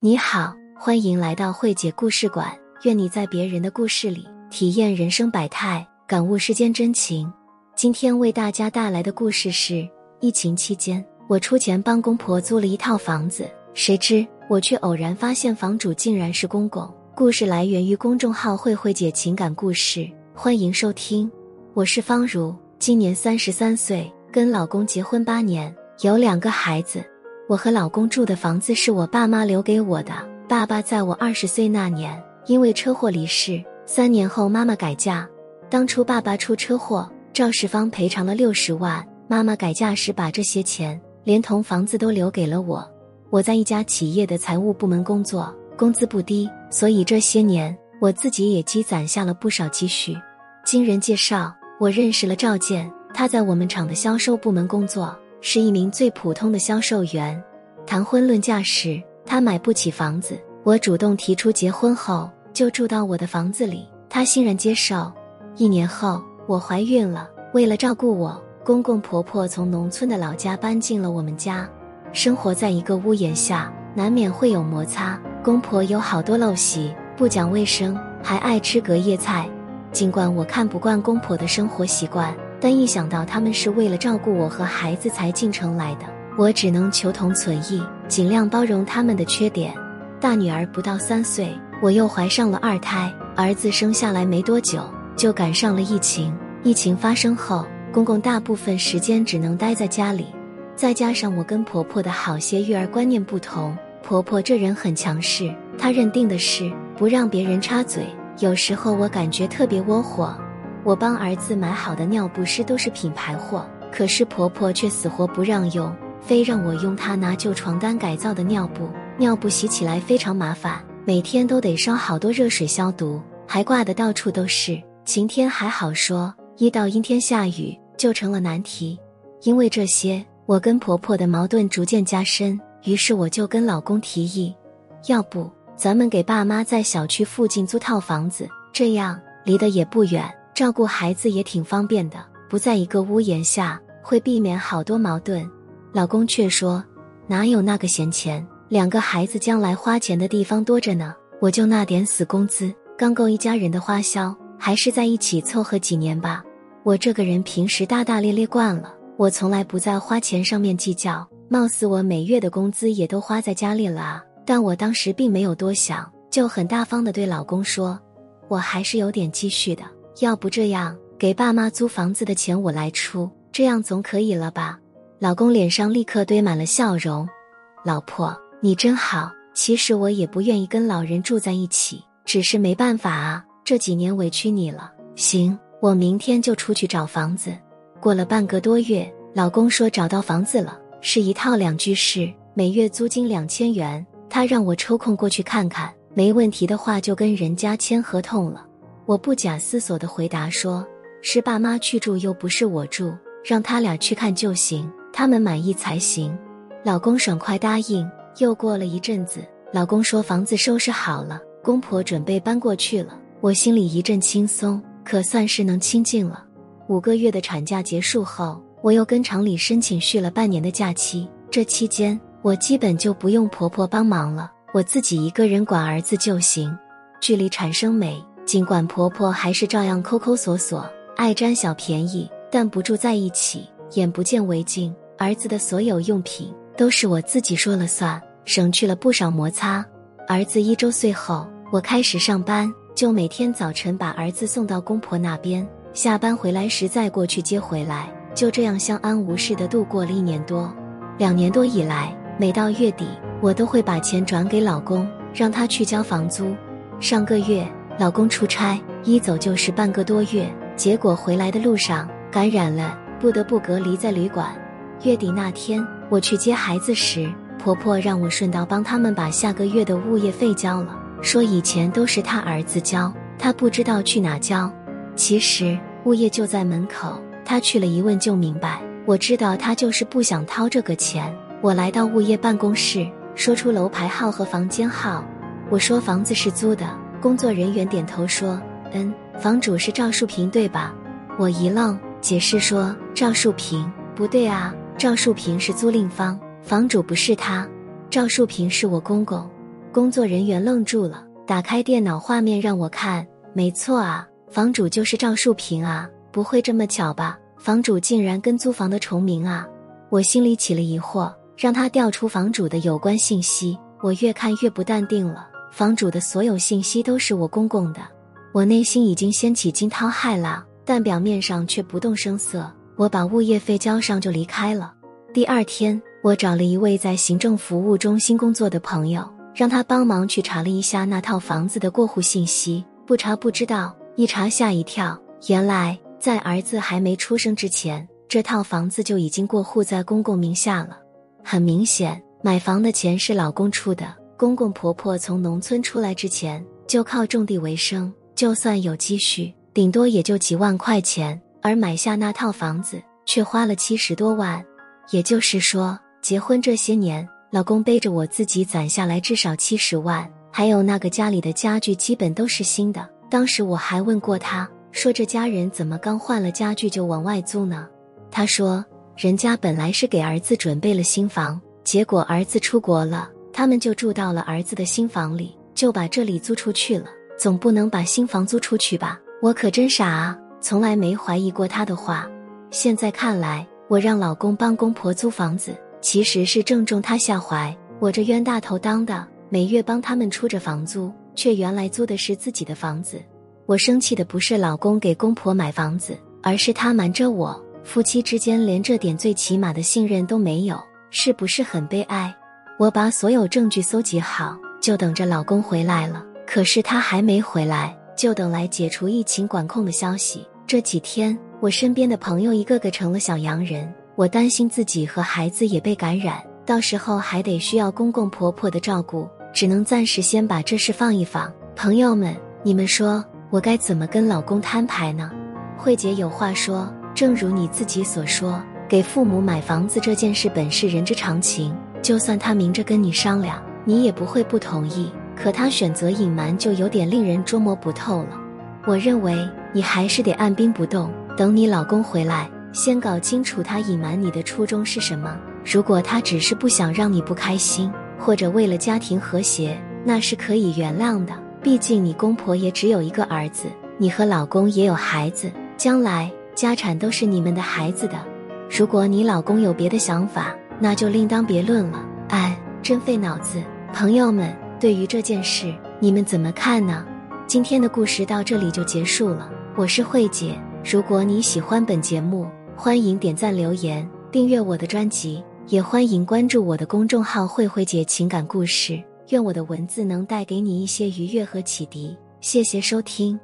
你好，欢迎来到慧姐故事馆。愿你在别人的故事里体验人生百态，感悟世间真情。今天为大家带来的故事是：疫情期间，我出钱帮公婆租了一套房子，谁知我却偶然发现房主竟然是公公。故事来源于公众号“慧慧姐情感故事”，欢迎收听。我是方如，今年三十三岁，跟老公结婚八年，有两个孩子。我和老公住的房子是我爸妈留给我的。爸爸在我二十岁那年因为车祸离世，三年后妈妈改嫁。当初爸爸出车祸，肇事方赔偿了六十万。妈妈改嫁时把这些钱连同房子都留给了我。我在一家企业的财务部门工作，工资不低，所以这些年我自己也积攒下了不少积蓄。经人介绍，我认识了赵建，他在我们厂的销售部门工作。是一名最普通的销售员。谈婚论嫁时，他买不起房子，我主动提出结婚后就住到我的房子里，他欣然接受。一年后，我怀孕了。为了照顾我，公公婆婆从农村的老家搬进了我们家，生活在一个屋檐下，难免会有摩擦。公婆有好多陋习，不讲卫生，还爱吃隔夜菜。尽管我看不惯公婆的生活习惯。但一想到他们是为了照顾我和孩子才进城来的，我只能求同存异，尽量包容他们的缺点。大女儿不到三岁，我又怀上了二胎，儿子生下来没多久就赶上了疫情。疫情发生后，公公大部分时间只能待在家里，再加上我跟婆婆的好些育儿观念不同，婆婆这人很强势，她认定的是不让别人插嘴，有时候我感觉特别窝火。我帮儿子买好的尿不湿都是品牌货，可是婆婆却死活不让用，非让我用她拿旧床单改造的尿布。尿布洗起来非常麻烦，每天都得烧好多热水消毒，还挂的到处都是。晴天还好说，一到阴天下雨就成了难题。因为这些，我跟婆婆的矛盾逐渐加深。于是我就跟老公提议，要不咱们给爸妈在小区附近租套房子，这样离得也不远。照顾孩子也挺方便的，不在一个屋檐下，会避免好多矛盾。老公却说：“哪有那个闲钱？两个孩子将来花钱的地方多着呢。我就那点死工资，刚够一家人的花销，还是在一起凑合几年吧。我这个人平时大大咧咧惯了，我从来不在花钱上面计较。貌似我每月的工资也都花在家里了啊。但我当时并没有多想，就很大方的对老公说：我还是有点积蓄的。”要不这样，给爸妈租房子的钱我来出，这样总可以了吧？老公脸上立刻堆满了笑容。老婆，你真好。其实我也不愿意跟老人住在一起，只是没办法啊。这几年委屈你了。行，我明天就出去找房子。过了半个多月，老公说找到房子了，是一套两居室，每月租金两千元。他让我抽空过去看看，没问题的话就跟人家签合同了。我不假思索的回答说：“是爸妈去住，又不是我住，让他俩去看就行，他们满意才行。”老公爽快答应。又过了一阵子，老公说房子收拾好了，公婆准备搬过去了。我心里一阵轻松，可算是能清静了。五个月的产假结束后，我又跟厂里申请续了半年的假期。这期间，我基本就不用婆婆帮忙了，我自己一个人管儿子就行。距离产生美。尽管婆婆还是照样抠抠索索，爱占小便宜，但不住在一起，眼不见为净。儿子的所有用品都是我自己说了算，省去了不少摩擦。儿子一周岁后，我开始上班，就每天早晨把儿子送到公婆那边，下班回来时再过去接回来，就这样相安无事的度过了一年多。两年多以来，每到月底，我都会把钱转给老公，让他去交房租。上个月。老公出差，一走就是半个多月，结果回来的路上感染了，不得不隔离在旅馆。月底那天，我去接孩子时，婆婆让我顺道帮他们把下个月的物业费交了，说以前都是他儿子交，他不知道去哪交。其实物业就在门口，他去了一问就明白。我知道他就是不想掏这个钱。我来到物业办公室，说出楼牌号和房间号，我说房子是租的。工作人员点头说：“嗯，房主是赵树平对吧？”我一愣，解释说：“赵树平不对啊，赵树平是租赁方，房主不是他。赵树平是我公公。”工作人员愣住了，打开电脑画面让我看。没错啊，房主就是赵树平啊，不会这么巧吧？房主竟然跟租房的重名啊！我心里起了疑惑，让他调出房主的有关信息。我越看越不淡定了，房主的所有信息都是我公公的，我内心已经掀起惊涛骇浪，但表面上却不动声色。我把物业费交上就离开了。第二天，我找了一位在行政服务中心工作的朋友，让他帮忙去查了一下那套房子的过户信息。不查不知道，一查吓一跳，原来在儿子还没出生之前，这套房子就已经过户在公公名下了。很明显，买房的钱是老公出的。公公婆婆从农村出来之前就靠种地为生，就算有积蓄，顶多也就几万块钱，而买下那套房子却花了七十多万。也就是说，结婚这些年，老公背着我自己攒下来至少七十万，还有那个家里的家具基本都是新的。当时我还问过他，说这家人怎么刚换了家具就往外租呢？他说，人家本来是给儿子准备了新房，结果儿子出国了，他们就住到了儿子的新房里，就把这里租出去了。总不能把新房租出去吧？我可真傻啊，从来没怀疑过他的话。现在看来。我让老公帮公婆租房子，其实是正中他下怀。我这冤大头当的，每月帮他们出着房租，却原来租的是自己的房子。我生气的不是老公给公婆买房子，而是他瞒着我。夫妻之间连这点最起码的信任都没有，是不是很悲哀？我把所有证据搜集好，就等着老公回来了。可是他还没回来，就等来解除疫情管控的消息。这几天。我身边的朋友一个个成了小阳人，我担心自己和孩子也被感染，到时候还得需要公公婆婆的照顾，只能暂时先把这事放一放。朋友们，你们说我该怎么跟老公摊牌呢？慧姐有话说，正如你自己所说，给父母买房子这件事本是人之常情，就算他明着跟你商量，你也不会不同意。可他选择隐瞒，就有点令人捉摸不透了。我认为你还是得按兵不动。等你老公回来，先搞清楚他隐瞒你的初衷是什么。如果他只是不想让你不开心，或者为了家庭和谐，那是可以原谅的。毕竟你公婆也只有一个儿子，你和老公也有孩子，将来家产都是你们的孩子的。如果你老公有别的想法，那就另当别论了。哎，真费脑子。朋友们，对于这件事，你们怎么看呢？今天的故事到这里就结束了。我是慧姐。如果你喜欢本节目，欢迎点赞、留言、订阅我的专辑，也欢迎关注我的公众号“慧慧姐情感故事”。愿我的文字能带给你一些愉悦和启迪。谢谢收听。